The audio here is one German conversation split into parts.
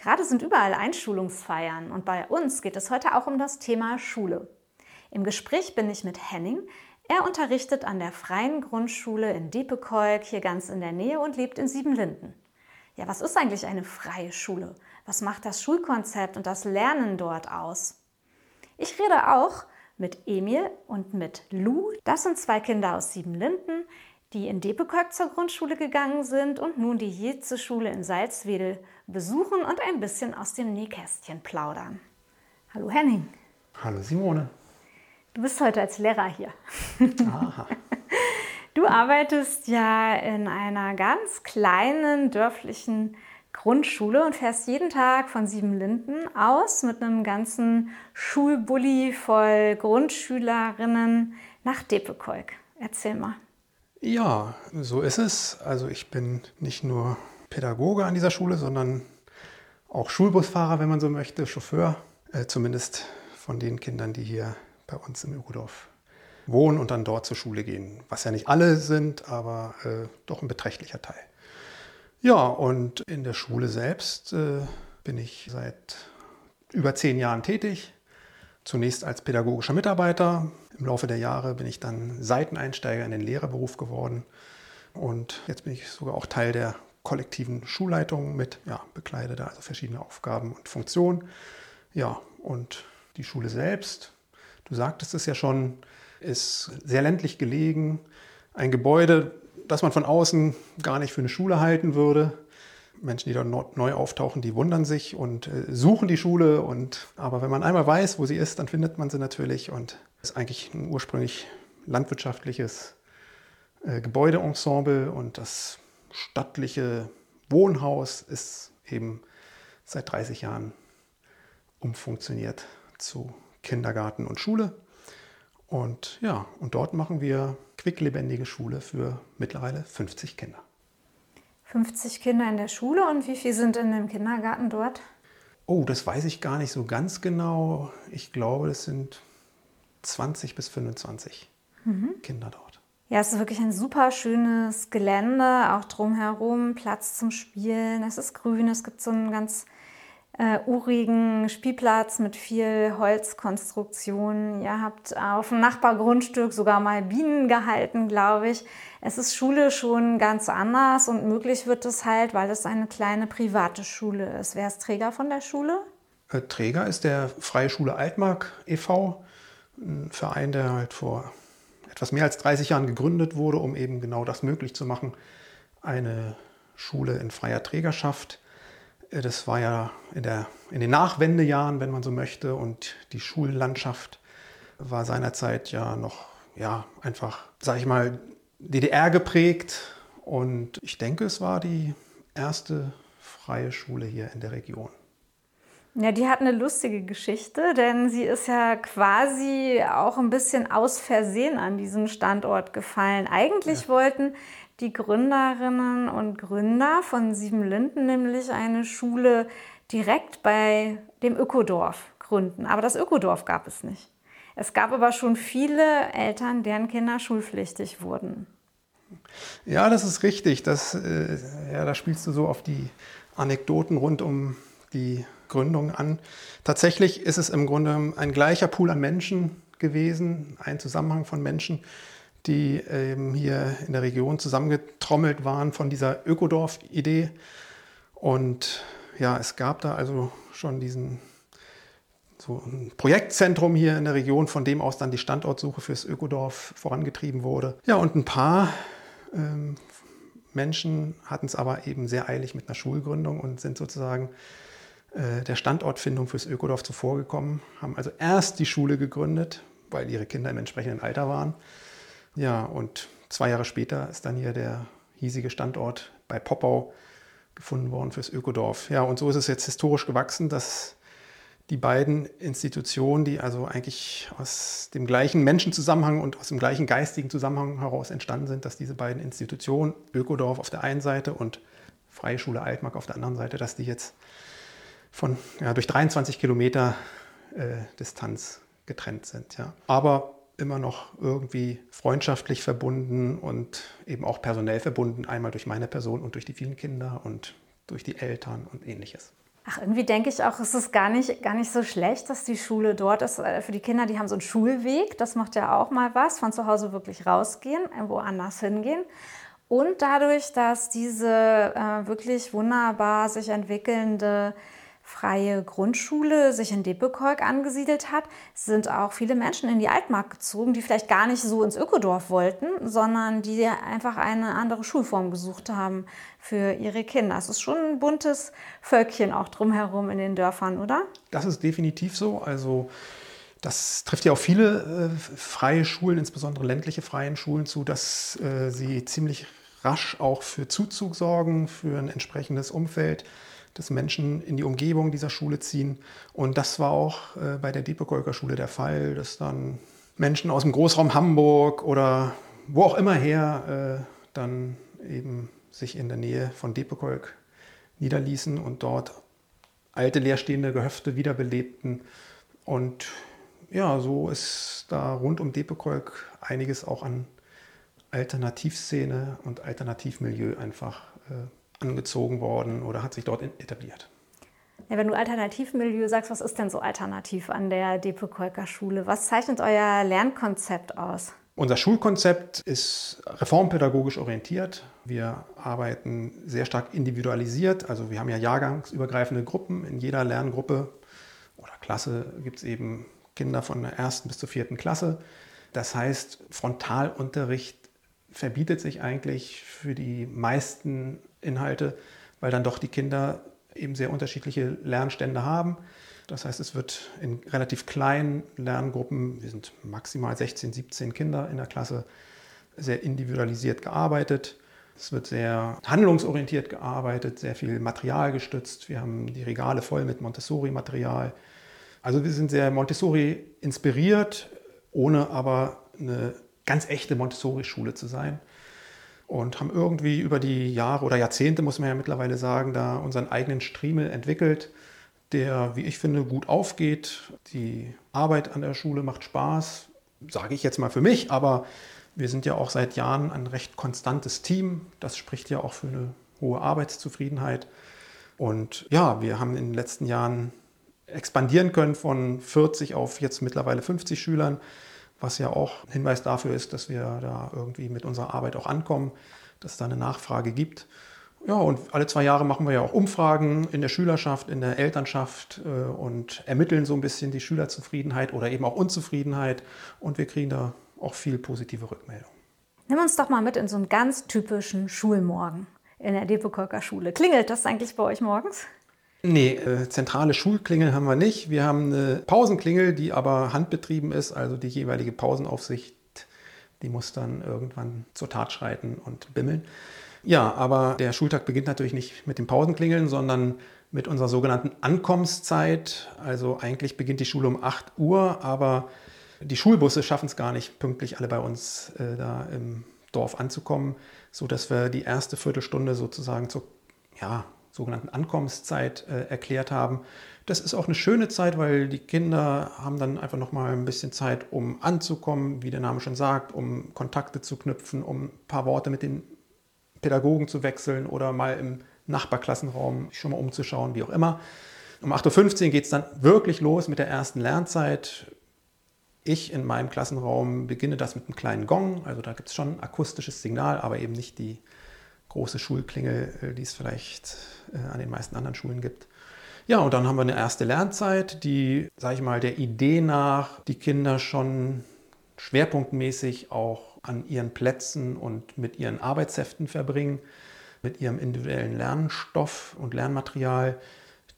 Gerade sind überall Einschulungsfeiern und bei uns geht es heute auch um das Thema Schule. Im Gespräch bin ich mit Henning. Er unterrichtet an der Freien Grundschule in Diepekolk, hier ganz in der Nähe und lebt in Siebenlinden. Ja, was ist eigentlich eine freie Schule? Was macht das Schulkonzept und das Lernen dort aus? Ich rede auch mit Emil und mit Lou. Das sind zwei Kinder aus Siebenlinden, die in Depeköck zur Grundschule gegangen sind und nun die Jeze-Schule in Salzwedel besuchen und ein bisschen aus dem Nähkästchen plaudern. Hallo Henning. Hallo Simone. Du bist heute als Lehrer hier. Aha. Du arbeitest ja in einer ganz kleinen dörflichen Grundschule und fährst jeden Tag von Siebenlinden aus mit einem ganzen Schulbully voll Grundschülerinnen nach Depekolk. Erzähl mal. Ja, so ist es. Also ich bin nicht nur Pädagoge an dieser Schule, sondern auch Schulbusfahrer, wenn man so möchte, Chauffeur, äh, zumindest von den Kindern, die hier bei uns im Ökodorf wohnen und dann dort zur Schule gehen. Was ja nicht alle sind, aber äh, doch ein beträchtlicher Teil. Ja, und in der Schule selbst äh, bin ich seit über zehn Jahren tätig. Zunächst als pädagogischer Mitarbeiter. Im Laufe der Jahre bin ich dann Seiteneinsteiger in den Lehrerberuf geworden. Und jetzt bin ich sogar auch Teil der kollektiven Schulleitung mit, ja, bekleide da also verschiedene Aufgaben und Funktionen. Ja, und die Schule selbst, du sagtest es ja schon, ist sehr ländlich gelegen. Ein Gebäude, das man von außen gar nicht für eine Schule halten würde. Menschen, die dort neu auftauchen, die wundern sich und äh, suchen die Schule. Und, aber wenn man einmal weiß, wo sie ist, dann findet man sie natürlich. Und es ist eigentlich ein ursprünglich landwirtschaftliches äh, Gebäudeensemble und das stattliche Wohnhaus ist eben seit 30 Jahren umfunktioniert zu Kindergarten und Schule. Und ja, und dort machen wir quicklebendige Schule für mittlerweile 50 Kinder. 50 Kinder in der Schule und wie viele sind in dem Kindergarten dort? Oh, das weiß ich gar nicht so ganz genau. Ich glaube, es sind 20 bis 25 mhm. Kinder dort. Ja, es ist wirklich ein super schönes Gelände, auch drumherum, Platz zum Spielen. Es ist grün, es gibt so einen ganz äh, urigen Spielplatz mit viel Holzkonstruktion. Ihr habt auf dem Nachbargrundstück sogar mal Bienen gehalten, glaube ich. Es ist Schule schon ganz anders und möglich wird es halt, weil es eine kleine private Schule ist. Wer ist Träger von der Schule? Äh, Träger ist der Freie Schule Altmark e.V., ein Verein, der halt vor etwas mehr als 30 Jahren gegründet wurde, um eben genau das möglich zu machen. Eine Schule in freier Trägerschaft äh, das war ja in, der, in den Nachwendejahren, wenn man so möchte, und die Schullandschaft war seinerzeit ja noch ja, einfach, sag ich mal, DDR geprägt. Und ich denke, es war die erste freie Schule hier in der Region. Ja, die hat eine lustige Geschichte, denn sie ist ja quasi auch ein bisschen aus Versehen an diesen Standort gefallen. Eigentlich ja. wollten die Gründerinnen und Gründer von Siebenlinden nämlich eine Schule direkt bei dem Ökodorf gründen. Aber das Ökodorf gab es nicht. Es gab aber schon viele Eltern, deren Kinder schulpflichtig wurden. Ja, das ist richtig. Das, äh, ja, da spielst du so auf die Anekdoten rund um die Gründung an. Tatsächlich ist es im Grunde ein gleicher Pool an Menschen gewesen, ein Zusammenhang von Menschen, die eben hier in der Region zusammengetrommelt waren von dieser Ökodorf-Idee. Und ja, es gab da also schon diesen so ein Projektzentrum hier in der Region, von dem aus dann die Standortsuche fürs Ökodorf vorangetrieben wurde. Ja, und ein paar ähm, Menschen hatten es aber eben sehr eilig mit einer Schulgründung und sind sozusagen der Standortfindung fürs Ökodorf zuvorgekommen, haben also erst die Schule gegründet, weil ihre Kinder im entsprechenden Alter waren ja, und zwei Jahre später ist dann hier der hiesige Standort bei Poppau gefunden worden fürs Ökodorf. Ja, und so ist es jetzt historisch gewachsen, dass die beiden Institutionen, die also eigentlich aus dem gleichen Menschenzusammenhang und aus dem gleichen geistigen Zusammenhang heraus entstanden sind, dass diese beiden Institutionen, Ökodorf auf der einen Seite und Freie Schule Altmark auf der anderen Seite, dass die jetzt von, ja, durch 23 Kilometer äh, Distanz getrennt sind. Ja. Aber immer noch irgendwie freundschaftlich verbunden und eben auch personell verbunden, einmal durch meine Person und durch die vielen Kinder und durch die Eltern und ähnliches. Ach, irgendwie denke ich auch, es ist gar nicht, gar nicht so schlecht, dass die Schule dort ist. Äh, für die Kinder, die haben so einen Schulweg, das macht ja auch mal was, von zu Hause wirklich rausgehen, irgendwo anders hingehen. Und dadurch, dass diese äh, wirklich wunderbar sich entwickelnde freie Grundschule sich in Depekolk angesiedelt hat, sind auch viele Menschen in die Altmark gezogen, die vielleicht gar nicht so ins Ökodorf wollten, sondern die einfach eine andere Schulform gesucht haben für ihre Kinder. Es ist schon ein buntes Völkchen auch drumherum in den Dörfern, oder? Das ist definitiv so. Also das trifft ja auch viele äh, freie Schulen, insbesondere ländliche freien Schulen zu, dass äh, sie ziemlich rasch auch für Zuzug sorgen, für ein entsprechendes Umfeld dass Menschen in die Umgebung dieser Schule ziehen. Und das war auch äh, bei der Diepekolker Schule der Fall, dass dann Menschen aus dem Großraum Hamburg oder wo auch immer her äh, dann eben sich in der Nähe von Depekolk niederließen und dort alte leerstehende Gehöfte wiederbelebten. Und ja, so ist da rund um Depekolk einiges auch an Alternativszene und Alternativmilieu einfach äh, angezogen worden oder hat sich dort etabliert. Ja, wenn du Alternativmilieu sagst, was ist denn so alternativ an der Depe-Kolker Schule? Was zeichnet euer Lernkonzept aus? Unser Schulkonzept ist reformpädagogisch orientiert. Wir arbeiten sehr stark individualisiert. Also wir haben ja jahrgangsübergreifende Gruppen. In jeder Lerngruppe oder Klasse gibt es eben Kinder von der ersten bis zur vierten Klasse. Das heißt, Frontalunterricht verbietet sich eigentlich für die meisten Inhalte, weil dann doch die Kinder eben sehr unterschiedliche Lernstände haben. Das heißt, es wird in relativ kleinen Lerngruppen, wir sind maximal 16, 17 Kinder in der Klasse, sehr individualisiert gearbeitet. Es wird sehr handlungsorientiert gearbeitet, sehr viel Material gestützt. Wir haben die Regale voll mit Montessori-Material. Also wir sind sehr Montessori inspiriert, ohne aber eine ganz echte Montessori-Schule zu sein und haben irgendwie über die Jahre oder Jahrzehnte, muss man ja mittlerweile sagen, da unseren eigenen Striemel entwickelt, der, wie ich finde, gut aufgeht. Die Arbeit an der Schule macht Spaß, sage ich jetzt mal für mich, aber wir sind ja auch seit Jahren ein recht konstantes Team. Das spricht ja auch für eine hohe Arbeitszufriedenheit. Und ja, wir haben in den letzten Jahren expandieren können von 40 auf jetzt mittlerweile 50 Schülern was ja auch ein Hinweis dafür ist, dass wir da irgendwie mit unserer Arbeit auch ankommen, dass es da eine Nachfrage gibt. Ja, und alle zwei Jahre machen wir ja auch Umfragen in der Schülerschaft, in der Elternschaft äh, und ermitteln so ein bisschen die Schülerzufriedenheit oder eben auch Unzufriedenheit. Und wir kriegen da auch viel positive Rückmeldung. Nimm uns doch mal mit in so einen ganz typischen Schulmorgen in der Depekolker Schule. Klingelt das eigentlich bei euch morgens? Nee, äh, zentrale Schulklingel haben wir nicht. Wir haben eine Pausenklingel, die aber handbetrieben ist, also die jeweilige Pausenaufsicht, die muss dann irgendwann zur Tat schreiten und bimmeln. Ja, aber der Schultag beginnt natürlich nicht mit dem Pausenklingeln, sondern mit unserer sogenannten Ankommenszeit. Also eigentlich beginnt die Schule um 8 Uhr, aber die Schulbusse schaffen es gar nicht, pünktlich alle bei uns äh, da im Dorf anzukommen, sodass wir die erste Viertelstunde sozusagen zur ja, sogenannten Ankommenszeit äh, erklärt haben. Das ist auch eine schöne Zeit, weil die Kinder haben dann einfach noch mal ein bisschen Zeit, um anzukommen, wie der Name schon sagt, um Kontakte zu knüpfen, um ein paar Worte mit den Pädagogen zu wechseln oder mal im Nachbarklassenraum schon mal umzuschauen, wie auch immer. Um 8.15 Uhr geht es dann wirklich los mit der ersten Lernzeit. Ich in meinem Klassenraum beginne das mit einem kleinen Gong, also da gibt es schon ein akustisches Signal, aber eben nicht die große Schulklingel, äh, die es vielleicht äh, an den meisten anderen Schulen gibt. Ja, und dann haben wir eine erste Lernzeit, die, sage ich mal, der Idee nach die Kinder schon schwerpunktmäßig auch an ihren Plätzen und mit ihren Arbeitsheften verbringen, mit ihrem individuellen Lernstoff und Lernmaterial.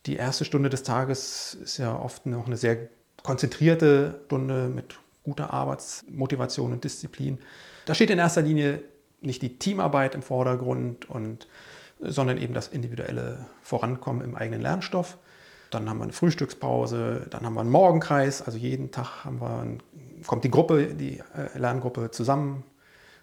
Die erste Stunde des Tages ist ja oft noch eine sehr konzentrierte Stunde mit guter Arbeitsmotivation und Disziplin. Da steht in erster Linie nicht die Teamarbeit im Vordergrund, und, sondern eben das individuelle Vorankommen im eigenen Lernstoff. dann haben wir eine Frühstückspause, dann haben wir einen Morgenkreis. Also jeden Tag haben wir ein, kommt die Gruppe, die äh, Lerngruppe zusammen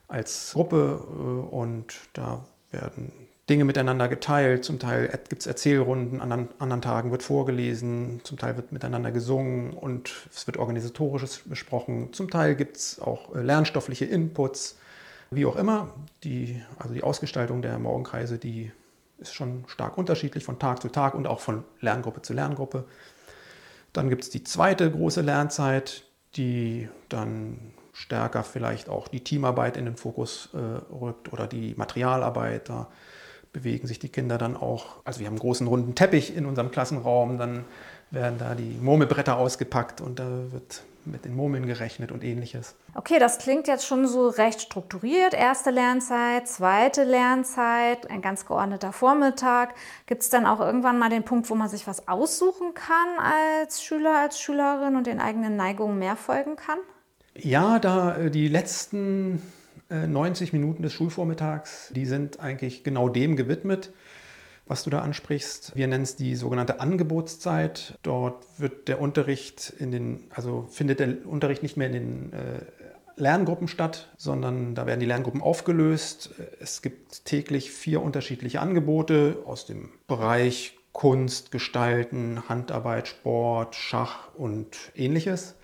als Gruppe äh, und da werden Dinge miteinander geteilt. Zum Teil gibt es Erzählrunden, an anderen Tagen wird vorgelesen, zum Teil wird miteinander gesungen und es wird organisatorisches besprochen. Zum Teil gibt es auch äh, lernstoffliche Inputs, wie auch immer. Die, also die Ausgestaltung der Morgenkreise, die ist schon stark unterschiedlich von Tag zu Tag und auch von Lerngruppe zu Lerngruppe. Dann gibt es die zweite große Lernzeit, die dann stärker vielleicht auch die Teamarbeit in den Fokus äh, rückt oder die Materialarbeit. Da bewegen sich die Kinder dann auch. Also wir haben einen großen runden Teppich in unserem Klassenraum, dann werden da die Murmelbretter ausgepackt und da wird mit den Murmeln gerechnet und ähnliches. Okay, das klingt jetzt schon so recht strukturiert. Erste Lernzeit, zweite Lernzeit, ein ganz geordneter Vormittag. Gibt es dann auch irgendwann mal den Punkt, wo man sich was aussuchen kann als Schüler, als Schülerin und den eigenen Neigungen mehr folgen kann? Ja, da äh, die letzten 90 äh, Minuten des Schulvormittags, die sind eigentlich genau dem gewidmet, was du da ansprichst. Wir nennen es die sogenannte Angebotszeit. Dort wird der Unterricht in den, also findet der Unterricht nicht mehr in den äh, Lerngruppen statt, sondern da werden die Lerngruppen aufgelöst. Es gibt täglich vier unterschiedliche Angebote aus dem Bereich Kunst, Gestalten, Handarbeit, Sport, Schach und ähnliches.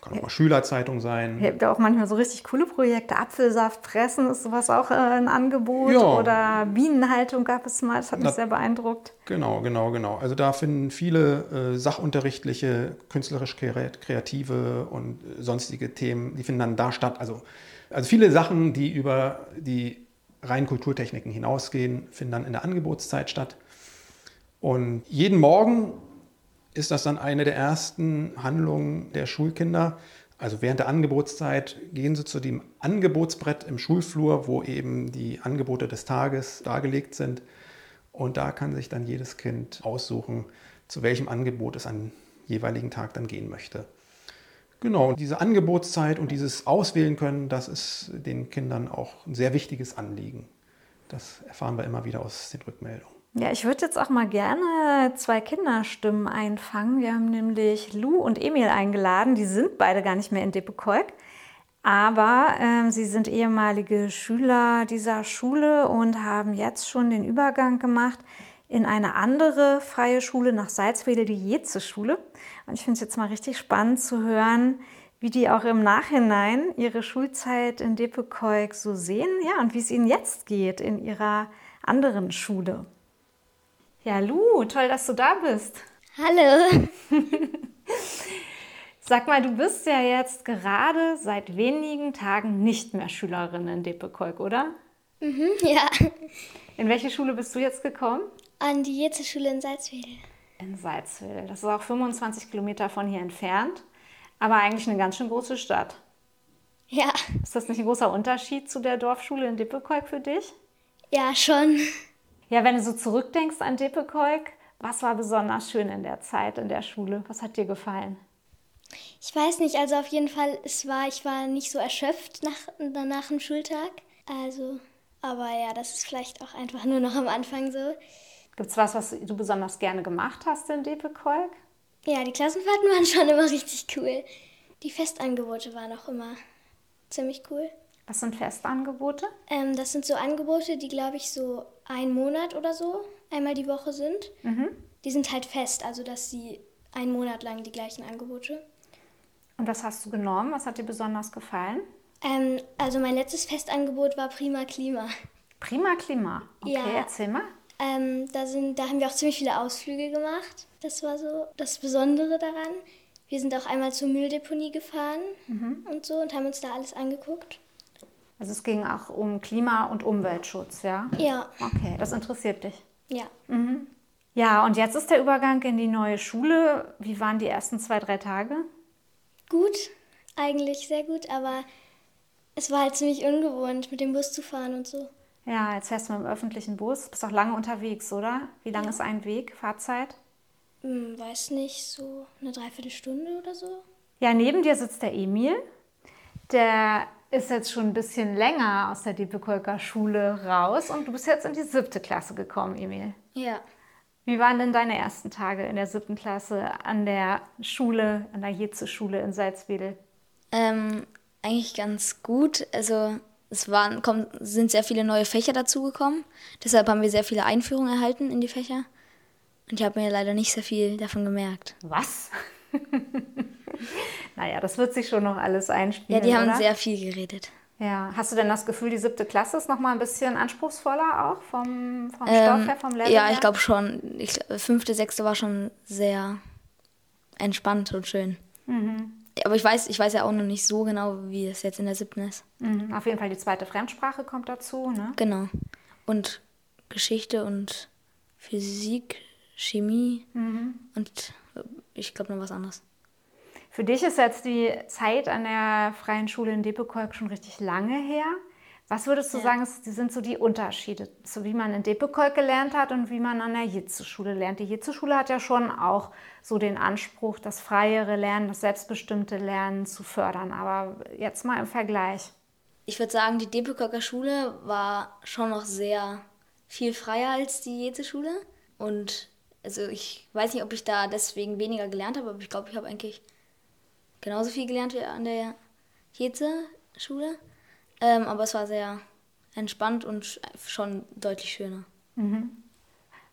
Kann auch mal Schülerzeitung sein. Ihr habt ja auch manchmal so richtig coole Projekte. Apfelsaft pressen ist sowas auch äh, ein Angebot. Ja. Oder Bienenhaltung gab es mal. Das hat mich Na, sehr beeindruckt. Genau, genau, genau. Also da finden viele äh, sachunterrichtliche, künstlerisch kreative und sonstige Themen, die finden dann da statt. Also, also viele Sachen, die über die reinen Kulturtechniken hinausgehen, finden dann in der Angebotszeit statt. Und jeden Morgen ist das dann eine der ersten Handlungen der Schulkinder. Also während der Angebotszeit gehen sie zu dem Angebotsbrett im Schulflur, wo eben die Angebote des Tages dargelegt sind. Und da kann sich dann jedes Kind aussuchen, zu welchem Angebot es an jeweiligen Tag dann gehen möchte. Genau, und diese Angebotszeit und dieses Auswählen können, das ist den Kindern auch ein sehr wichtiges Anliegen. Das erfahren wir immer wieder aus den Rückmeldungen. Ja, ich würde jetzt auch mal gerne zwei Kinderstimmen einfangen. Wir haben nämlich Lou und Emil eingeladen. Die sind beide gar nicht mehr in Dippekolk. Aber ähm, sie sind ehemalige Schüler dieser Schule und haben jetzt schon den Übergang gemacht in eine andere freie Schule nach Salzwedel, die Jeze-Schule. Und ich finde es jetzt mal richtig spannend zu hören, wie die auch im Nachhinein ihre Schulzeit in Dippekolk so sehen ja, und wie es ihnen jetzt geht in ihrer anderen Schule. Ja, Lu, toll, dass du da bist. Hallo. Sag mal, du bist ja jetzt gerade seit wenigen Tagen nicht mehr Schülerin in Depekolk, oder? Mhm, ja. In welche Schule bist du jetzt gekommen? An die Jeze-Schule in Salzwedel. In Salzwedel. Das ist auch 25 Kilometer von hier entfernt, aber eigentlich eine ganz schön große Stadt. Ja. Ist das nicht ein großer Unterschied zu der Dorfschule in Dippekolk für dich? Ja, schon. Ja, wenn du so zurückdenkst an Dippekolk, was war besonders schön in der Zeit in der Schule? Was hat dir gefallen? Ich weiß nicht, also auf jeden Fall, es war, ich war nicht so erschöpft nach, nach dem Schultag. Also, aber ja, das ist vielleicht auch einfach nur noch am Anfang so. Gibt es was, was du besonders gerne gemacht hast in Depekolk? Ja, die Klassenfahrten waren schon immer richtig cool. Die Festangebote waren auch immer ziemlich cool. Was sind Festangebote? Ähm, das sind so Angebote, die, glaube ich, so einen Monat oder so einmal die Woche sind. Mhm. Die sind halt fest, also dass sie einen Monat lang die gleichen Angebote. Und was hast du genommen? Was hat dir besonders gefallen? Ähm, also mein letztes Festangebot war Prima Klima. Prima Klima? Okay, ja. erzähl mal. Ähm, da, sind, da haben wir auch ziemlich viele Ausflüge gemacht. Das war so das Besondere daran. Wir sind auch einmal zur Mülldeponie gefahren mhm. und so und haben uns da alles angeguckt. Also es ging auch um Klima- und Umweltschutz, ja? Ja. Okay, das interessiert dich. Ja. Mhm. Ja, und jetzt ist der Übergang in die neue Schule. Wie waren die ersten zwei, drei Tage? Gut, eigentlich sehr gut, aber es war halt ziemlich ungewohnt, mit dem Bus zu fahren und so. Ja, jetzt fährst du mit dem öffentlichen Bus. Bist auch lange unterwegs, oder? Wie lange ja. ist ein Weg, Fahrzeit? Hm, weiß nicht, so eine Dreiviertelstunde oder so. Ja, neben dir sitzt der Emil. Der ist jetzt schon ein bisschen länger aus der Diepekolker Schule raus und du bist jetzt in die siebte Klasse gekommen, Emil. Ja. Wie waren denn deine ersten Tage in der siebten Klasse an der Schule, an der Jeze-Schule in Salzwedel? Ähm, eigentlich ganz gut. Also es waren, kommen, sind sehr viele neue Fächer dazugekommen. Deshalb haben wir sehr viele Einführungen erhalten in die Fächer. Und ich habe mir leider nicht sehr viel davon gemerkt. Was? naja, das wird sich schon noch alles einspielen. Ja, die haben oder? sehr viel geredet. Ja, hast du denn das Gefühl, die siebte Klasse ist noch mal ein bisschen anspruchsvoller auch vom, vom Ähm, Stoff her, vom Level ja, her? ich glaube schon. Ich, fünfte, sechste war schon sehr entspannt und schön. Mhm. Aber ich weiß, ich weiß ja auch noch nicht so genau, wie es jetzt in der siebten ist. Mhm, auf jeden Fall die zweite Fremdsprache kommt dazu, ne? Genau. Und Geschichte und Physik, Chemie Mhm. und äh, ich glaube noch was anderes. Für dich ist jetzt die Zeit an der Freien Schule in Depekolk schon richtig lange her. Was würdest du Ja. sagen, ist- sind so die Unterschiede, so wie man in Depekolk gelernt hat und wie man an der Jitze-Schule lernt? Die Jitze-Schule hat ja schon auch so den Anspruch, das freiere Lernen, das selbstbestimmte Lernen zu fördern. Aber jetzt mal im Vergleich. Ich würde sagen, die Depeköcker Schule war schon noch sehr viel freier als die Jeze-Schule. Und also ich weiß nicht, ob ich da deswegen weniger gelernt habe, aber ich glaube, ich habe eigentlich genauso viel gelernt wie an der Jeze-Schule. Ähm, aber es war sehr entspannt und schon deutlich schöner.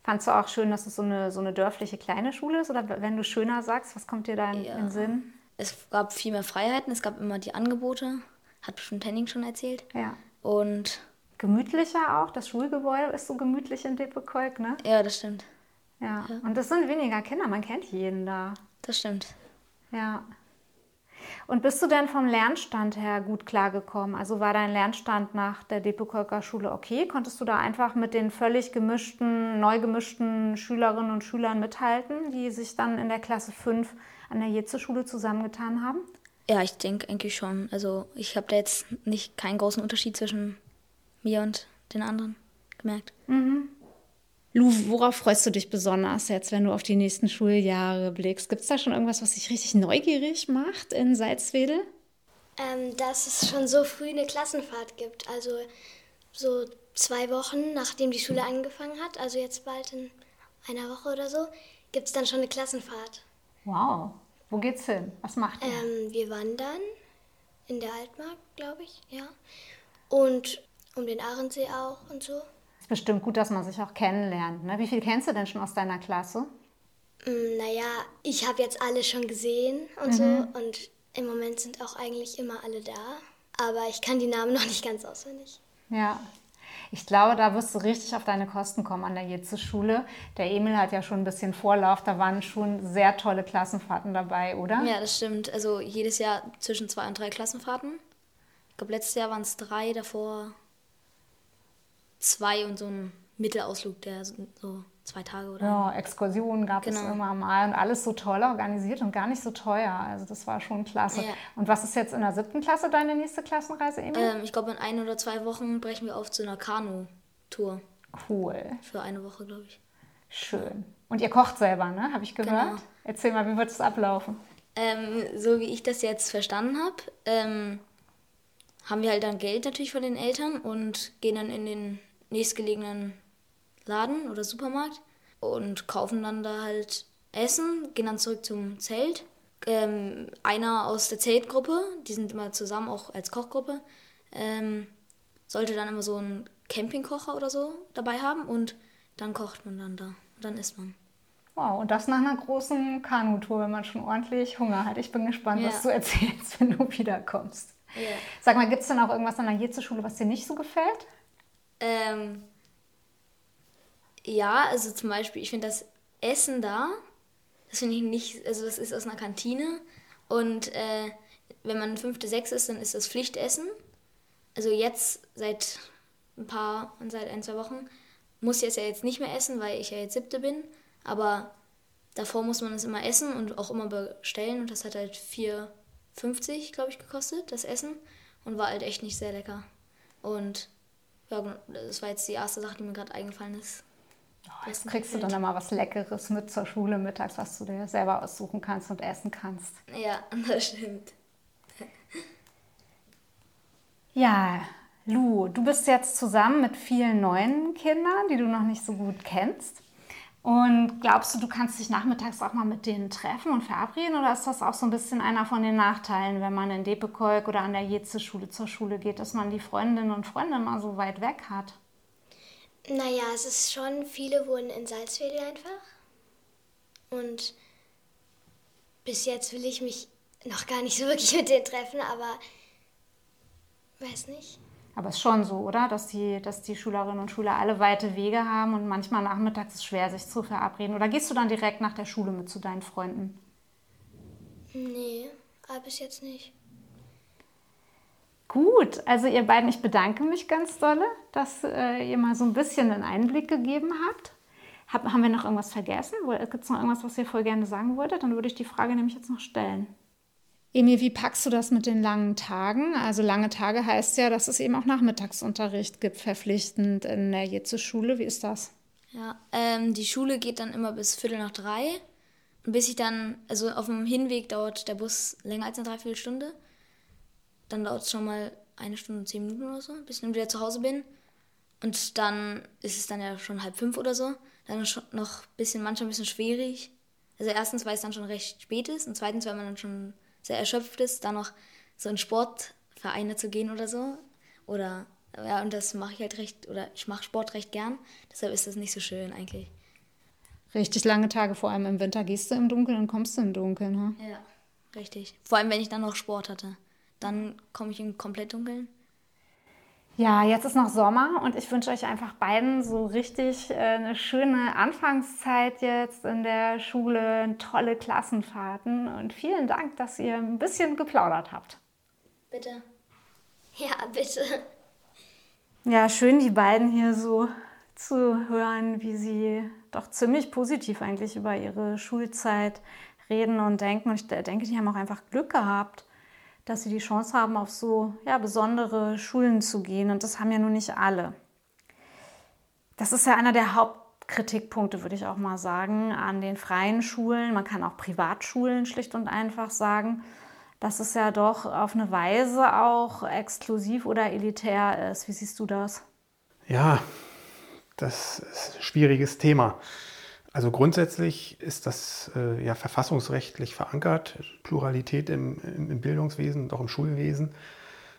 Fandst du auch schön, dass es so eine, so eine dörfliche kleine Schule ist? Oder wenn du schöner sagst, was kommt dir da in, Ja. in den Sinn? Es gab viel mehr Freiheiten, es gab immer die Angebote, hat bestimmt Henning schon erzählt. Ja. Und Gemütlicher auch. Das Schulgebäude ist so gemütlich in Depekolk, ne? ja, das stimmt. Ja. Und das sind weniger Kinder, man kennt jeden da. Das stimmt. Ja. Und bist du denn vom Lernstand her gut klargekommen? Also war dein Lernstand nach der Depekolker Schule okay? Konntest du da einfach mit den völlig gemischten, neu gemischten Schülerinnen und Schülern mithalten, die sich dann in der Klasse 5 an der Jitze-Schule zusammengetan haben? Ja, ich denke eigentlich schon. Also ich habe da jetzt nicht keinen großen Unterschied zwischen mir und den anderen gemerkt. Lu, worauf freust du dich besonders jetzt, wenn du auf die nächsten Schuljahre blickst? Gibt es da schon irgendwas, was dich richtig neugierig macht in Salzwedel? Ähm, dass es schon so früh eine Klassenfahrt gibt. Also so zwei Wochen, nachdem die Schule angefangen hat, also jetzt bald in einer Woche oder so, gibt es dann schon eine Klassenfahrt. Wow. Wo geht's hin? Was macht ihr? Ähm, wir wandern in der Altmark, glaube ich, ja. Und um den Ahrensee auch und so. Ist bestimmt gut, dass man sich auch kennenlernt. Ne? Wie viel kennst du denn schon aus deiner Klasse? Mm, Naja, ich habe jetzt alle schon gesehen und so. Und im Moment sind auch eigentlich immer alle da. Aber ich kann die Namen noch nicht ganz auswendig. Ja. Ich glaube, da wirst du richtig auf deine Kosten kommen an der Jitze-Schule. Der Emil hat ja schon ein bisschen Vorlauf. Da waren schon sehr tolle Klassenfahrten dabei, oder? Ja, das stimmt. Also jedes Jahr zwischen zwei und drei Klassenfahrten. Ich glaube, letztes Jahr waren es drei, davor zwei und so ein Mittelausflug, der so zwei Tage oder. Ja, Exkursionen gab es Genau. immer mal und alles so toll organisiert und gar nicht so teuer. Also das war schon klasse. Ja. Und was ist jetzt in der siebten Klasse deine nächste Klassenreise, Emil? Ähm, ich glaube, in ein oder zwei Wochen brechen wir auf zu einer Kanu-Tour. Cool, Für eine Woche, glaube ich. schön. Und ihr kocht selber, ne? Habe ich gehört. Genau. Erzähl mal, wie wird es ablaufen? Ähm, so wie ich das jetzt verstanden habe, ähm, haben wir halt dann Geld natürlich von den Eltern und gehen dann in den nächstgelegenen Laden oder Supermarkt und kaufen dann da halt Essen, gehen dann zurück zum Zelt. Ähm, einer aus der Zeltgruppe, die sind immer zusammen, auch als Kochgruppe, ähm, sollte dann immer so einen Campingkocher oder so dabei haben und dann kocht man dann da. Und dann isst man. Wow, und das nach einer großen Kanutour, wenn man schon ordentlich Hunger hat. Ich bin gespannt, Ja. was du erzählst, wenn du wiederkommst. Ja. Sag mal, gibt es denn auch irgendwas an der Jitze-Schule, was dir nicht so gefällt? Ähm, ja, also zum Beispiel, ich finde das Essen da, das finde ich nicht, also das ist aus einer Kantine und äh, wenn man fünfte, sechste ist, dann ist das Pflichtessen. Also jetzt seit ein paar, seit ein, zwei Wochen muss ich es ja jetzt nicht mehr essen, weil ich ja jetzt siebte bin, aber davor muss man es immer essen und auch immer bestellen und das hat halt 4,50 glaube ich gekostet, das Essen und war halt echt nicht sehr lecker. Und ja, das war jetzt die erste Sache, die mir gerade eingefallen ist. Jetzt kriegst du dann immer was Leckeres mit zur Schule mittags, was du dir selber aussuchen kannst und essen kannst. Ja, das stimmt. Ja, Lu, du bist jetzt zusammen mit vielen neuen Kindern, die du noch nicht so gut kennst. Und glaubst du, du kannst dich nachmittags auch mal mit denen treffen und verabreden? Oder ist das auch so ein bisschen einer von den Nachteilen, wenn man in Depekolk oder an der Jeze-Schule zur Schule geht, dass man die Freundinnen und Freunde mal so weit weg hat? Naja, es ist schon, viele wohnen in Salzwedel einfach. Und bis jetzt will ich mich noch gar nicht so wirklich mit denen treffen, aber weiß nicht. Aber es ist schon so, oder? Dass die, dass die Schülerinnen und Schüler alle weite Wege haben und manchmal nachmittags ist es schwer, sich zu verabreden. Oder gehst du dann direkt nach der Schule mit zu deinen Freunden? Nee, aber bis jetzt nicht. Gut, also ihr beiden, ich bedanke mich ganz dolle, dass äh, ihr mal so ein bisschen einen Einblick gegeben habt. Hab, haben wir noch irgendwas vergessen? Gibt es noch irgendwas, was ihr voll gerne sagen wolltet? Dann würde ich die Frage nämlich jetzt noch stellen. Emil, wie packst du das mit den langen Tagen? Also lange Tage heißt ja, dass es eben auch Nachmittagsunterricht gibt, verpflichtend in der Jitze-Schule. Wie ist das? Ja, ähm, die Schule geht dann immer bis Viertel nach drei. Und bis ich dann, also auf dem Hinweg dauert der Bus länger als eine Dreiviertelstunde. Dann dauert es schon mal eine Stunde und zehn Minuten oder so, bis ich dann wieder zu Hause bin. Und dann ist es dann ja schon halb fünf oder so. Dann ist schon noch ein bisschen, manchmal ein bisschen schwierig. Also erstens, weil es dann schon recht spät ist und zweitens, weil man dann schon sehr erschöpft ist, dann noch so in Sportvereine zu gehen oder so. Oder ja, und das mache ich halt recht, oder ich mache Sport recht gern. Deshalb ist das nicht so schön eigentlich. Richtig lange Tage, vor allem im Winter gehst du im Dunkeln und kommst du im Dunkeln, ne? Ja, richtig. Vor allem, wenn ich dann noch Sport hatte. Dann komme ich im komplett Dunkeln. Ja, jetzt ist noch Sommer und ich wünsche euch einfach beiden so richtig äh, eine schöne Anfangszeit jetzt in der Schule, tolle Klassenfahrten und vielen Dank, dass ihr ein bisschen geplaudert habt. Bitte. Ja, bitte. Ja, schön, die beiden hier so zu hören, wie sie doch ziemlich positiv eigentlich über ihre Schulzeit reden und denken. Und ich denke, die haben auch einfach Glück gehabt dass sie die Chance haben, auf so ja, besondere Schulen zu gehen. Und das haben ja nun nicht alle. Das ist ja einer der Hauptkritikpunkte, würde ich auch mal sagen, an den freien Schulen. Man kann auch Privatschulen schlicht und einfach sagen, dass es ja doch auf eine Weise auch exklusiv oder elitär ist. Wie siehst du das? Ja, das ist ein schwieriges Thema. Also grundsätzlich ist das äh, ja verfassungsrechtlich verankert, Pluralität im, im Bildungswesen und auch im Schulwesen.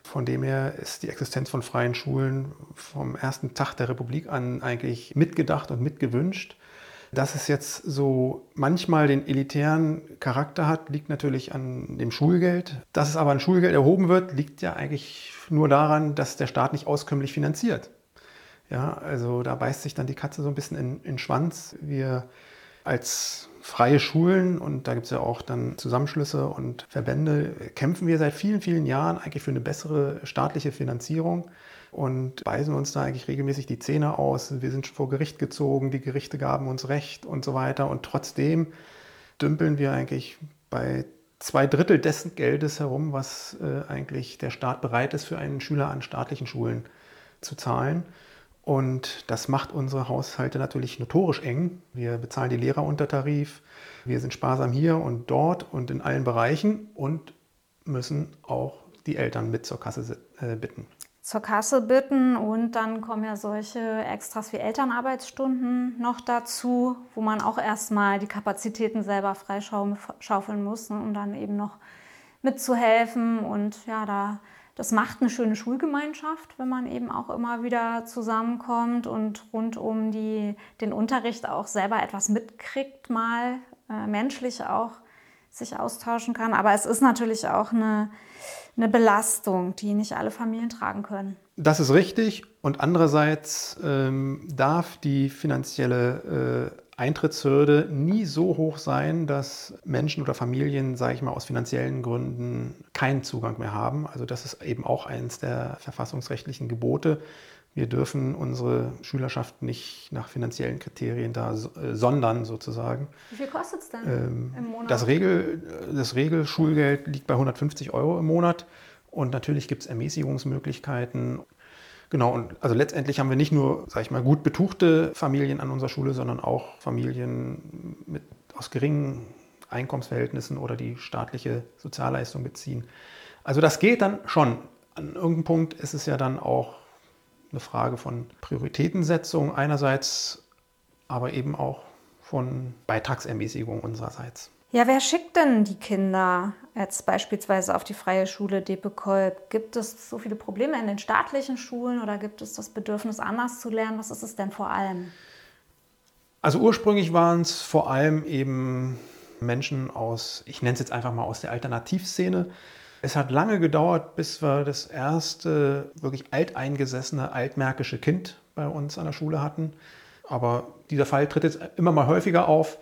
Von dem her ist die Existenz von freien Schulen vom ersten Tag der Republik an eigentlich mitgedacht und mitgewünscht. Dass es jetzt so manchmal den elitären Charakter hat, liegt natürlich an dem Schulgeld. Dass es aber an Schulgeld erhoben wird, liegt ja eigentlich nur daran, dass der Staat nicht auskömmlich finanziert. Ja, also da beißt sich dann die Katze so ein bisschen in, in den Schwanz. Wir als freie Schulen, und da gibt es ja auch dann Zusammenschlüsse und Verbände, kämpfen wir seit vielen, vielen Jahren eigentlich für eine bessere staatliche Finanzierung und beißen uns da eigentlich regelmäßig die Zähne aus. Wir sind vor Gericht gezogen, die Gerichte gaben uns Recht und so weiter. Und trotzdem dümpeln wir eigentlich bei zwei Drittel dessen Geldes herum, was äh, eigentlich der Staat bereit ist, für einen Schüler an staatlichen Schulen zu zahlen. Und das macht unsere Haushalte natürlich notorisch eng. Wir bezahlen die Lehrer unter Tarif, wir sind sparsam hier und dort und in allen Bereichen und müssen auch die Eltern mit zur Kasse äh, bitten. Zur Kasse bitten und dann kommen ja solche Extras wie Elternarbeitsstunden noch dazu, wo man auch erstmal die Kapazitäten selber freischaufeln muss, ne, um dann eben noch mitzuhelfen. Und ja, da das macht eine schöne Schulgemeinschaft, wenn man eben auch immer wieder zusammenkommt und rund um die, den Unterricht auch selber etwas mitkriegt, mal äh, menschlich auch sich austauschen kann. Aber es ist natürlich auch eine, eine Belastung, die nicht alle Familien tragen können. Das ist richtig. Und andererseits ähm, darf die finanzielle äh, Eintrittshürde nie so hoch sein, dass Menschen oder Familien, sage ich mal, aus finanziellen Gründen keinen Zugang mehr haben. Also das ist eben auch eines der verfassungsrechtlichen Gebote. Wir dürfen unsere Schülerschaft nicht nach finanziellen Kriterien da äh, sondern sozusagen. Wie viel kostet es denn ähm, im Monat? Das, Regel, das Regelschulgeld liegt bei 150 Euro im Monat. Und natürlich gibt es Ermäßigungsmöglichkeiten. Genau, und also letztendlich haben wir nicht nur, sag ich mal, gut betuchte Familien an unserer Schule, sondern auch Familien mit, aus geringen Einkommensverhältnissen oder die staatliche Sozialleistung beziehen. Also das geht dann schon. An irgendeinem Punkt ist es ja dann auch eine Frage von Prioritätensetzung einerseits, aber eben auch von Beitragsermäßigung unsererseits. Ja, wer schickt denn die Kinder jetzt beispielsweise auf die freie Schule Depekolb? Gibt es so viele Probleme in den staatlichen Schulen oder gibt es das Bedürfnis, anders zu lernen? Was ist es denn vor allem? Also ursprünglich waren es vor allem eben Menschen aus, ich nenne es jetzt einfach mal aus der Alternativszene. Es hat lange gedauert, bis wir das erste wirklich alteingesessene altmärkische Kind bei uns an der Schule hatten. Aber dieser Fall tritt jetzt immer mal häufiger auf.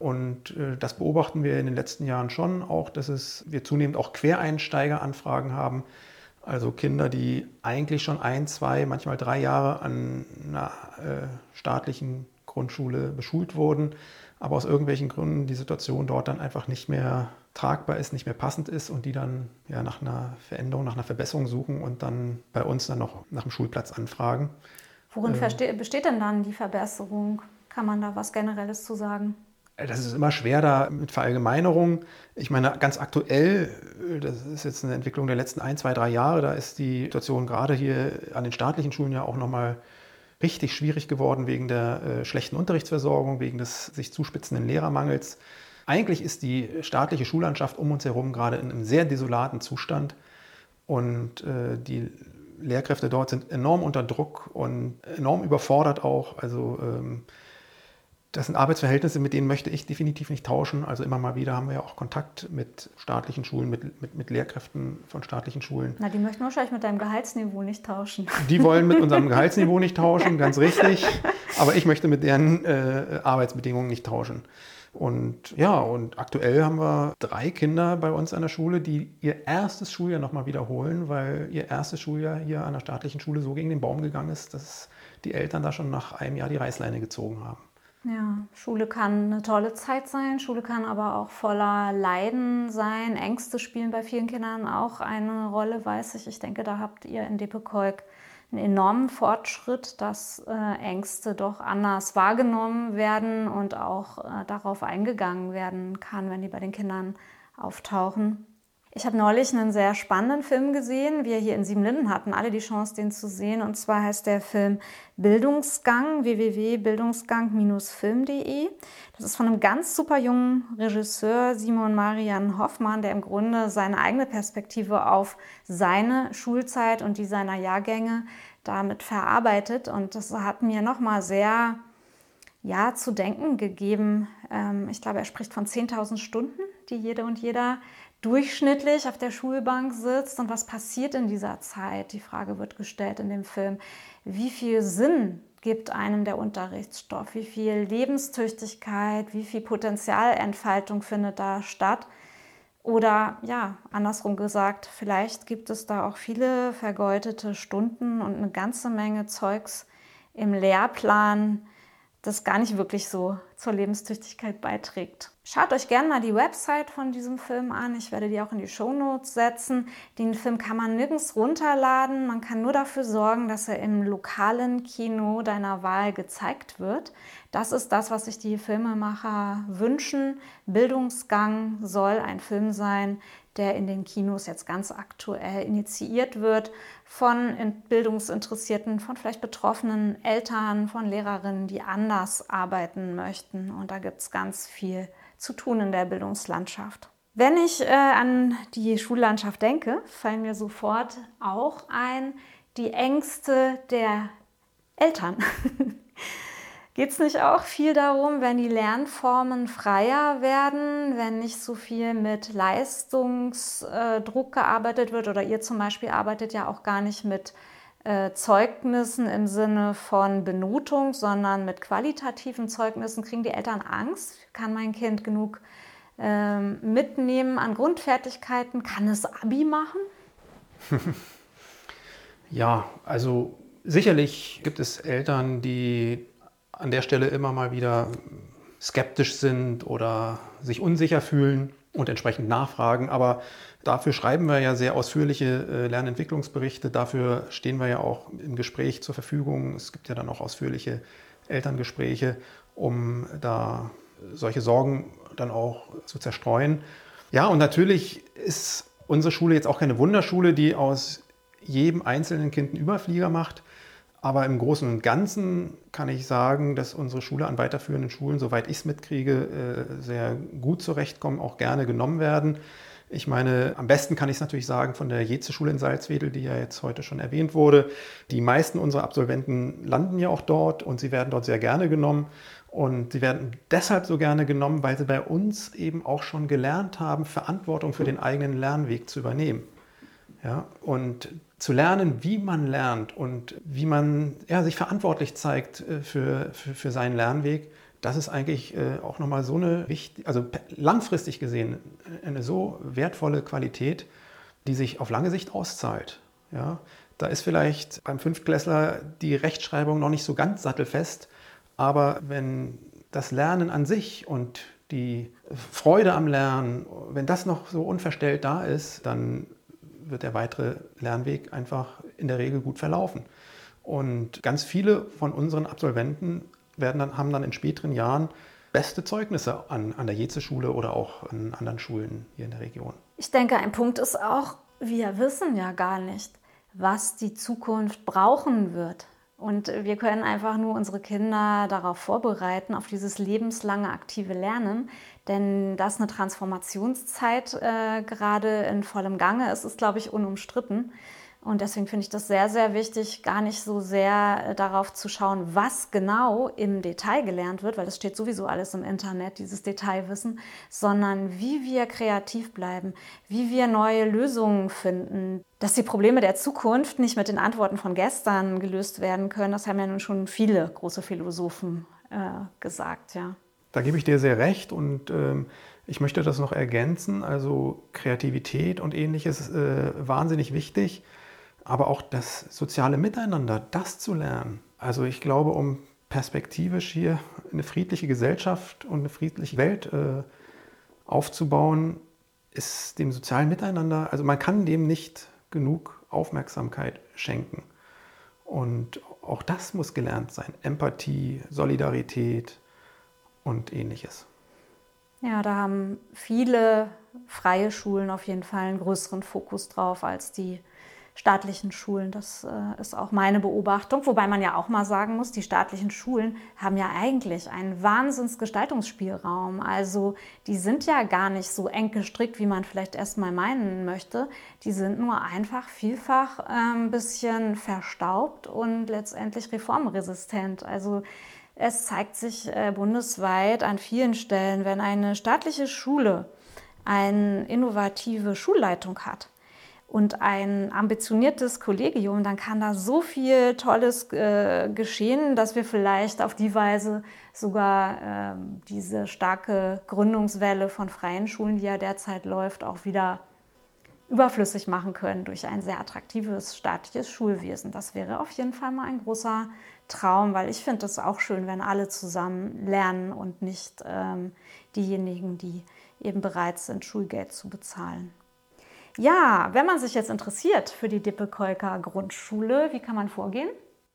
Und äh, das beobachten wir in den letzten Jahren schon auch, dass es, wir zunehmend auch Quereinsteigeranfragen haben. Also Kinder, die eigentlich schon ein, zwei, manchmal drei Jahre an einer äh, staatlichen Grundschule beschult wurden, aber aus irgendwelchen Gründen die Situation dort dann einfach nicht mehr tragbar ist, nicht mehr passend ist und die dann ja, nach einer Veränderung, nach einer Verbesserung suchen und dann bei uns dann noch nach dem Schulplatz anfragen. Worin äh, besteht denn dann die Verbesserung? Kann man da was Generelles zu sagen? Das ist immer schwer da mit Verallgemeinerung. Ich meine, ganz aktuell, das ist jetzt eine Entwicklung der letzten ein, zwei, drei Jahre, da ist die Situation gerade hier an den staatlichen Schulen ja auch nochmal richtig schwierig geworden wegen der äh, schlechten Unterrichtsversorgung, wegen des sich zuspitzenden Lehrermangels. Eigentlich ist die staatliche Schullandschaft um uns herum gerade in einem sehr desolaten Zustand und äh, die Lehrkräfte dort sind enorm unter Druck und enorm überfordert auch. Also ähm, das sind Arbeitsverhältnisse, mit denen möchte ich definitiv nicht tauschen. Also immer mal wieder haben wir ja auch Kontakt mit staatlichen Schulen, mit, mit, mit Lehrkräften von staatlichen Schulen. Na, die möchten wahrscheinlich mit deinem Gehaltsniveau nicht tauschen. Die wollen mit unserem Gehaltsniveau nicht tauschen, ganz richtig. Aber ich möchte mit deren äh, Arbeitsbedingungen nicht tauschen. Und ja, und aktuell haben wir drei Kinder bei uns an der Schule, die ihr erstes Schuljahr nochmal wiederholen, weil ihr erstes Schuljahr hier an der staatlichen Schule so gegen den Baum gegangen ist, dass die Eltern da schon nach einem Jahr die Reißleine gezogen haben. Ja, Schule kann eine tolle Zeit sein, Schule kann aber auch voller Leiden sein. Ängste spielen bei vielen Kindern auch eine Rolle, weiß ich. Ich denke, da habt ihr in Depekolk einen enormen Fortschritt, dass äh, Ängste doch anders wahrgenommen werden und auch äh, darauf eingegangen werden kann, wenn die bei den Kindern auftauchen. Ich habe neulich einen sehr spannenden Film gesehen. Wir hier in Siebenlinden hatten alle die Chance, den zu sehen. Und zwar heißt der Film Bildungsgang, www.bildungsgang-film.de. Das ist von einem ganz super jungen Regisseur, Simon Marian Hoffmann, der im Grunde seine eigene Perspektive auf seine Schulzeit und die seiner Jahrgänge damit verarbeitet. Und das hat mir nochmal sehr ja, zu denken gegeben. Ähm, ich glaube, er spricht von 10.000 Stunden, die jede und jeder durchschnittlich auf der Schulbank sitzt und was passiert in dieser Zeit. Die Frage wird gestellt in dem Film, wie viel Sinn gibt einem der Unterrichtsstoff, wie viel Lebenstüchtigkeit, wie viel Potenzialentfaltung findet da statt. Oder ja, andersrum gesagt, vielleicht gibt es da auch viele vergeudete Stunden und eine ganze Menge Zeugs im Lehrplan, das gar nicht wirklich so zur Lebenstüchtigkeit beiträgt. Schaut euch gerne mal die Website von diesem Film an. Ich werde die auch in die Show Notes setzen. Den Film kann man nirgends runterladen. Man kann nur dafür sorgen, dass er im lokalen Kino deiner Wahl gezeigt wird. Das ist das, was sich die Filmemacher wünschen. Bildungsgang soll ein Film sein, der in den Kinos jetzt ganz aktuell initiiert wird von Bildungsinteressierten, von vielleicht betroffenen Eltern, von Lehrerinnen, die anders arbeiten möchten. Und da gibt es ganz viel zu tun in der Bildungslandschaft. Wenn ich äh, an die Schullandschaft denke, fallen mir sofort auch ein die Ängste der Eltern. Geht es nicht auch viel darum, wenn die Lernformen freier werden, wenn nicht so viel mit Leistungsdruck gearbeitet wird oder ihr zum Beispiel arbeitet ja auch gar nicht mit äh, Zeugnissen im Sinne von Benotung, sondern mit qualitativen Zeugnissen, kriegen die Eltern Angst? Kann mein Kind genug ähm, mitnehmen an Grundfertigkeiten? Kann es Abi machen? ja, also sicherlich gibt es Eltern, die an der Stelle immer mal wieder skeptisch sind oder sich unsicher fühlen und entsprechend nachfragen. Aber dafür schreiben wir ja sehr ausführliche äh, Lernentwicklungsberichte. Dafür stehen wir ja auch im Gespräch zur Verfügung. Es gibt ja dann auch ausführliche Elterngespräche, um da solche Sorgen dann auch zu zerstreuen. Ja, und natürlich ist unsere Schule jetzt auch keine Wunderschule, die aus jedem einzelnen Kind einen Überflieger macht. Aber im Großen und Ganzen kann ich sagen, dass unsere Schule an weiterführenden Schulen, soweit ich es mitkriege, äh, sehr gut zurechtkommen, auch gerne genommen werden. Ich meine, am besten kann ich es natürlich sagen von der Jeze-Schule in Salzwedel, die ja jetzt heute schon erwähnt wurde. Die meisten unserer Absolventen landen ja auch dort und sie werden dort sehr gerne genommen. Und sie werden deshalb so gerne genommen, weil sie bei uns eben auch schon gelernt haben, Verantwortung für den eigenen Lernweg zu übernehmen. Ja, und zu lernen, wie man lernt und wie man ja, sich verantwortlich zeigt äh, für, für, für seinen Lernweg, das ist eigentlich äh, auch nochmal so eine wichtige, also langfristig gesehen eine so wertvolle Qualität, die sich auf lange Sicht auszahlt. Ja, da ist vielleicht beim Fünftklässler die Rechtschreibung noch nicht so ganz sattelfest, aber wenn das Lernen an sich und die Freude am Lernen, wenn das noch so unverstellt da ist, dann wird der weitere Lernweg einfach in der Regel gut verlaufen. Und ganz viele von unseren Absolventen werden dann, haben dann in späteren Jahren beste Zeugnisse an, an der Jeze-Schule oder auch an anderen Schulen hier in der Region. Ich denke, ein Punkt ist auch, wir wissen ja gar nicht, was die Zukunft brauchen wird. Und wir können einfach nur unsere Kinder darauf vorbereiten, auf dieses lebenslange aktive Lernen. Denn dass eine Transformationszeit äh, gerade in vollem Gange ist, ist, glaube ich, unumstritten. Und deswegen finde ich das sehr, sehr wichtig, gar nicht so sehr äh, darauf zu schauen, was genau im Detail gelernt wird, weil das steht sowieso alles im Internet, dieses Detailwissen, sondern wie wir kreativ bleiben, wie wir neue Lösungen finden, dass die Probleme der Zukunft nicht mit den Antworten von gestern gelöst werden können. Das haben ja nun schon viele große Philosophen äh, gesagt, ja. Da gebe ich dir sehr recht und ähm, ich möchte das noch ergänzen. Also Kreativität und ähnliches äh, wahnsinnig wichtig aber auch das soziale Miteinander, das zu lernen. Also ich glaube, um perspektivisch hier eine friedliche Gesellschaft und eine friedliche Welt äh, aufzubauen, ist dem sozialen Miteinander, also man kann dem nicht genug Aufmerksamkeit schenken. Und auch das muss gelernt sein. Empathie, Solidarität und ähnliches. Ja, da haben viele freie Schulen auf jeden Fall einen größeren Fokus drauf als die staatlichen Schulen. Das äh, ist auch meine Beobachtung. Wobei man ja auch mal sagen muss, die staatlichen Schulen haben ja eigentlich einen Wahnsinnsgestaltungsspielraum. Also die sind ja gar nicht so eng gestrickt, wie man vielleicht erstmal meinen möchte. Die sind nur einfach vielfach äh, ein bisschen verstaubt und letztendlich reformresistent. Also es zeigt sich äh, bundesweit an vielen Stellen, wenn eine staatliche Schule eine innovative Schulleitung hat, und ein ambitioniertes Kollegium, dann kann da so viel Tolles äh, geschehen, dass wir vielleicht auf die Weise sogar äh, diese starke Gründungswelle von freien Schulen, die ja derzeit läuft, auch wieder überflüssig machen können durch ein sehr attraktives staatliches Schulwesen. Das wäre auf jeden Fall mal ein großer Traum, weil ich finde es auch schön, wenn alle zusammen lernen und nicht ähm, diejenigen, die eben bereit sind, Schulgeld zu bezahlen. Ja, wenn man sich jetzt interessiert für die Dippelkolker Grundschule, wie kann man vorgehen?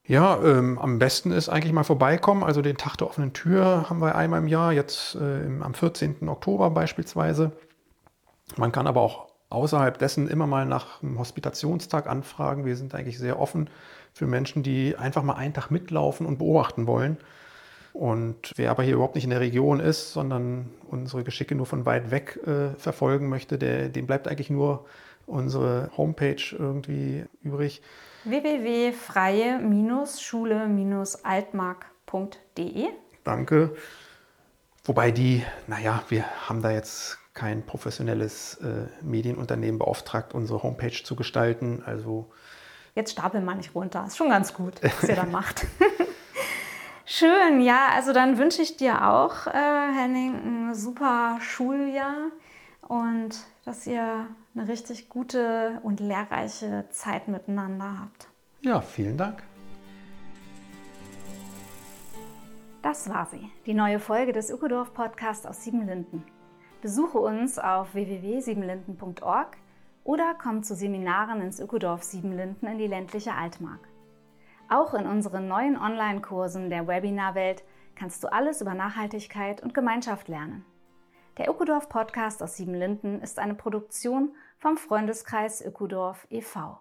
Ja, ähm, am besten ist eigentlich mal vorbeikommen. Also den Tag der offenen Tür haben wir einmal im Jahr, jetzt äh, am 14. Oktober beispielsweise. Man kann aber auch außerhalb dessen immer mal nach einem Hospitationstag anfragen. Wir sind eigentlich sehr offen für Menschen, die einfach mal einen Tag mitlaufen und beobachten wollen. Und wer aber hier überhaupt nicht in der Region ist, sondern unsere Geschicke nur von weit weg äh, verfolgen möchte, der, dem bleibt eigentlich nur unsere Homepage irgendwie übrig. www.freie-schule-altmark.de Danke. Wobei die, naja, wir haben da jetzt kein professionelles äh, Medienunternehmen beauftragt, unsere Homepage zu gestalten. Also Jetzt stapeln wir nicht runter. Ist schon ganz gut, was ihr da macht. Schön, ja, also dann wünsche ich dir auch, äh, Henning, ein super Schuljahr und dass ihr eine richtig gute und lehrreiche Zeit miteinander habt. Ja, vielen Dank. Das war sie, die neue Folge des Ökodorf Podcasts aus Siebenlinden. Besuche uns auf www.siebenlinden.org oder komm zu Seminaren ins Ökodorf Siebenlinden in die ländliche Altmark. Auch in unseren neuen Online-Kursen der Webinarwelt kannst du alles über Nachhaltigkeit und Gemeinschaft lernen. Der Ökodorf Podcast aus Siebenlinden ist eine Produktion vom Freundeskreis Ökodorf e.V.